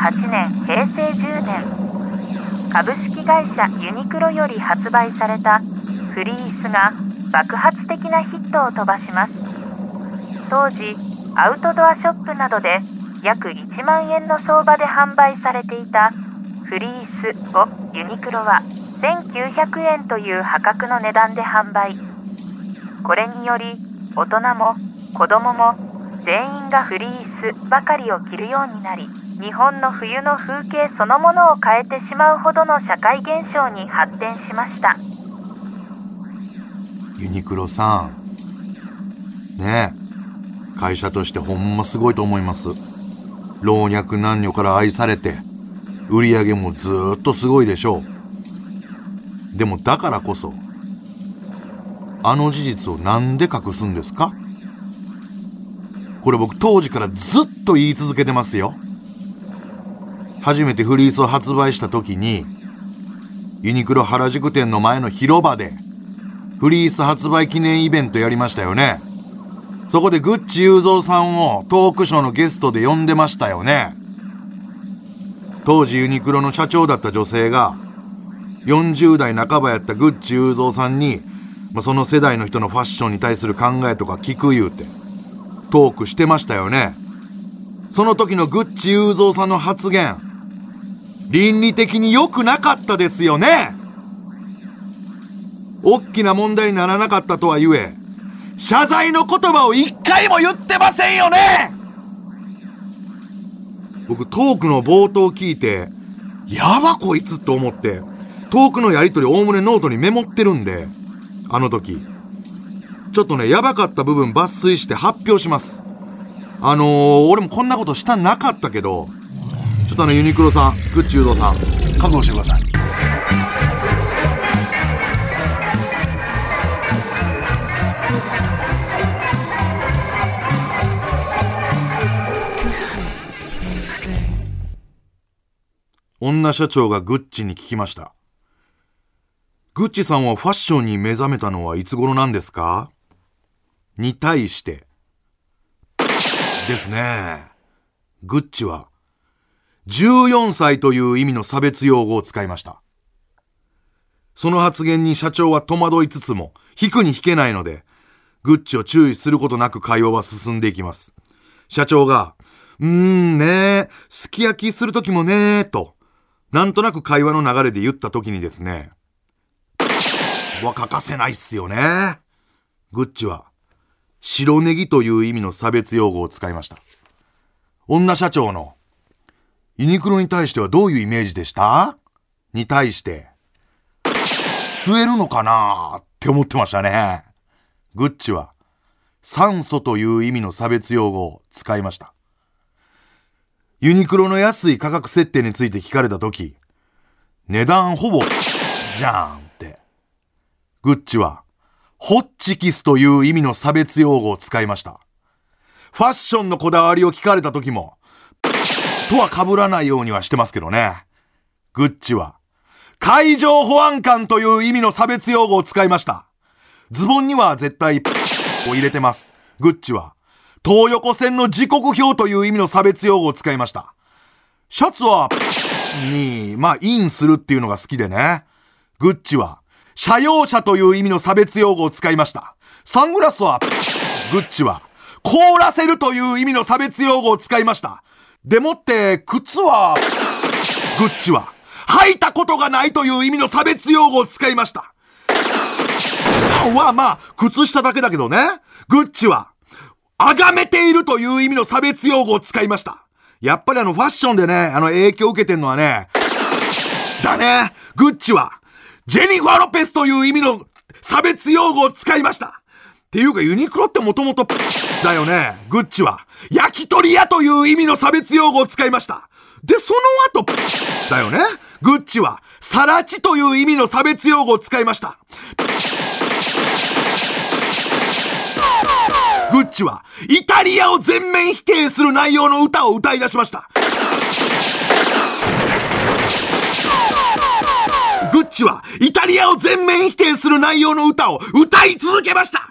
1998年平成10年。株式会社ユニクロより発売されたフリースが爆発的なヒットを飛ばします。当時アウトドアショップなどで約1万円の相場で販売されていたフリースをユニクロは1900円という破格の値段で販売。これにより大人も子供も全員がフリースばかりを着るようになり日本の冬の風景そのものを変えてしまうほどの社会現象に発展しました。ユニクロさん。ねえ。会社としてほんますごいと思います。老若男女から愛されて売り上げもずっとすごいでしょう。でもだからこそあの事実をなんで隠すんですか？これ僕当時からずっと言い続けてますよ。初めてフリースを発売した時にユニクロ原宿店の前の広場でフリース発売記念イベントやりましたよね。そこでグッチ雄三さんをトークショーのゲストで呼んでましたよね。当時ユニクロの社長だった女性が40代半ばやったグッチ雄三さんに、まあ、その世代の人のファッションに対する考えとか聞く言うてトークしてましたよね。その時のグッチ雄三さんの発言倫理的に良くなかったですよね。大きな問題にならなかったとは言え謝罪の言葉を一回も言ってませんよね。僕トークの冒頭聞いてやばこいつと思ってトークのやり取りおおむねノートにメモってるんであの時ちょっとねやばかった部分抜粋して発表します。あのー、俺もこんなことしたなかったけどちょっとあのユニクロさんグッチユードさん覚悟してください女社長がグッチに聞きました。グッチさんはファッションに目覚めたのはいつ頃なんですか？に対して。ですね。グッチは、14歳という意味の差別用語を使いました。その発言に社長は戸惑いつつも、引くに引けないので、グッチを注意することなく会話は進んでいきます。社長が、うーんねすき焼きするときもねと、なんとなく会話の流れで言った時にですね、は欠かせないっすよね。グッチは、白ネギという意味の差別用語を使いました。女社長の、ユニクロに対してはどういうイメージでした？に対して、吸えるのかなって思ってましたね。グッチは、酸素という意味の差別用語を使いました。ユニクロの安い価格設定について聞かれたとき、値段ほぼ、じゃんって。グッチは、ホッチキスという意味の差別用語を使いました。ファッションのこだわりを聞かれたときも、とは被らないようにはしてますけどね。グッチは、海上保安官という意味の差別用語を使いました。ズボンには絶対、を入れてます。グッチは、東横線の時刻表という意味の差別用語を使いました。シャツは、に、まあ、インするっていうのが好きでね。グッチは、社用車という意味の差別用語を使いました。サングラスは、グッチは、凍らせるという意味の差別用語を使いました。でもって、靴は、グッチは、履いたことがないという意味の差別用語を使いました。は、まあ、靴下だけだけどね。グッチは、崇めているという意味の差別用語を使いました。やっぱりあのファッションでね、あの影響を受けてんのはね、だね、グッチは、ジェニファー・ロペスという意味の差別用語を使いました。っていうかユニクロってもともとだよね。グッチは、焼き鳥屋という意味の差別用語を使いました。で、その後、だよね。グッチは、サラチという意味の差別用語を使いました。グッチは、イタリアを全面否定する内容の歌を歌い出しました。グッチは、イタリアを全面否定する内容の歌を歌い続けました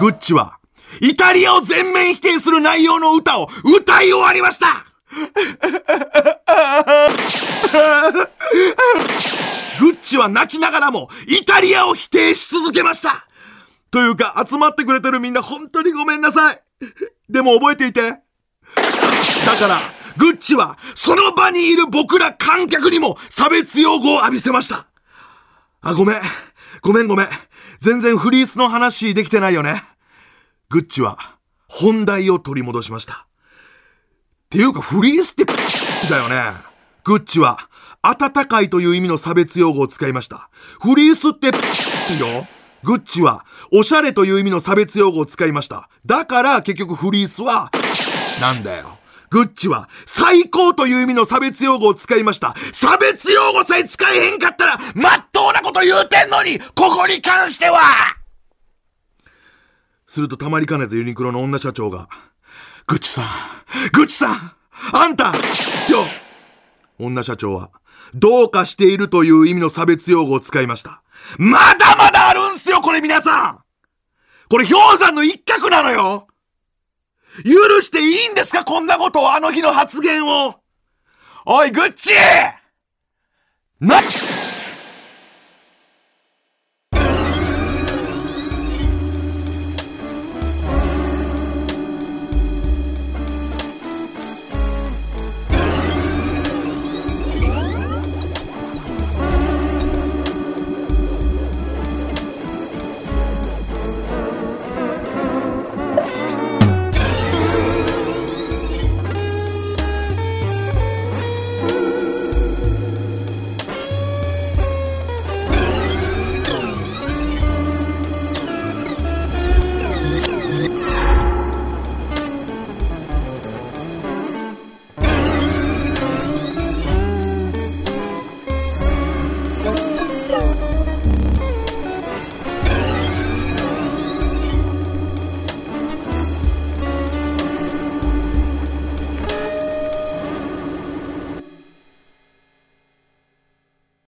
グッチは、イタリアを全面否定する内容の歌を歌い終わりました。グッチは泣きながらもイタリアを否定し続けました。というか集まってくれてるみんな本当にごめんなさい。でも覚えていて。だからグッチはその場にいる僕ら観客にも差別用語を浴びせました。あ、ごめん。ごめんごめん。全然フリースの話できてないよね。グッチは本題を取り戻しました。っていうかフリースってだよね。グッチは暖かいという意味の差別用語を使いました。フリースってよ。グッチはおしゃれという意味の差別用語を使いました。だから結局フリースはなんだよ。グッチは最高という意味の差別用語を使いました。差別用語さえ使えへんかったら、まっとうなこと言うてんのに、ここに関してはするとたまりかねたユニクロの女社長が、グッチさん、グッチさん、あんた、よ女社長は、どうかしているという意味の差別用語を使いました。まだまだあるんすよ、これ皆さんこれ氷山の一角なのよ許していいんですかこんなことを、あの日の発言を。おい、グッチなっ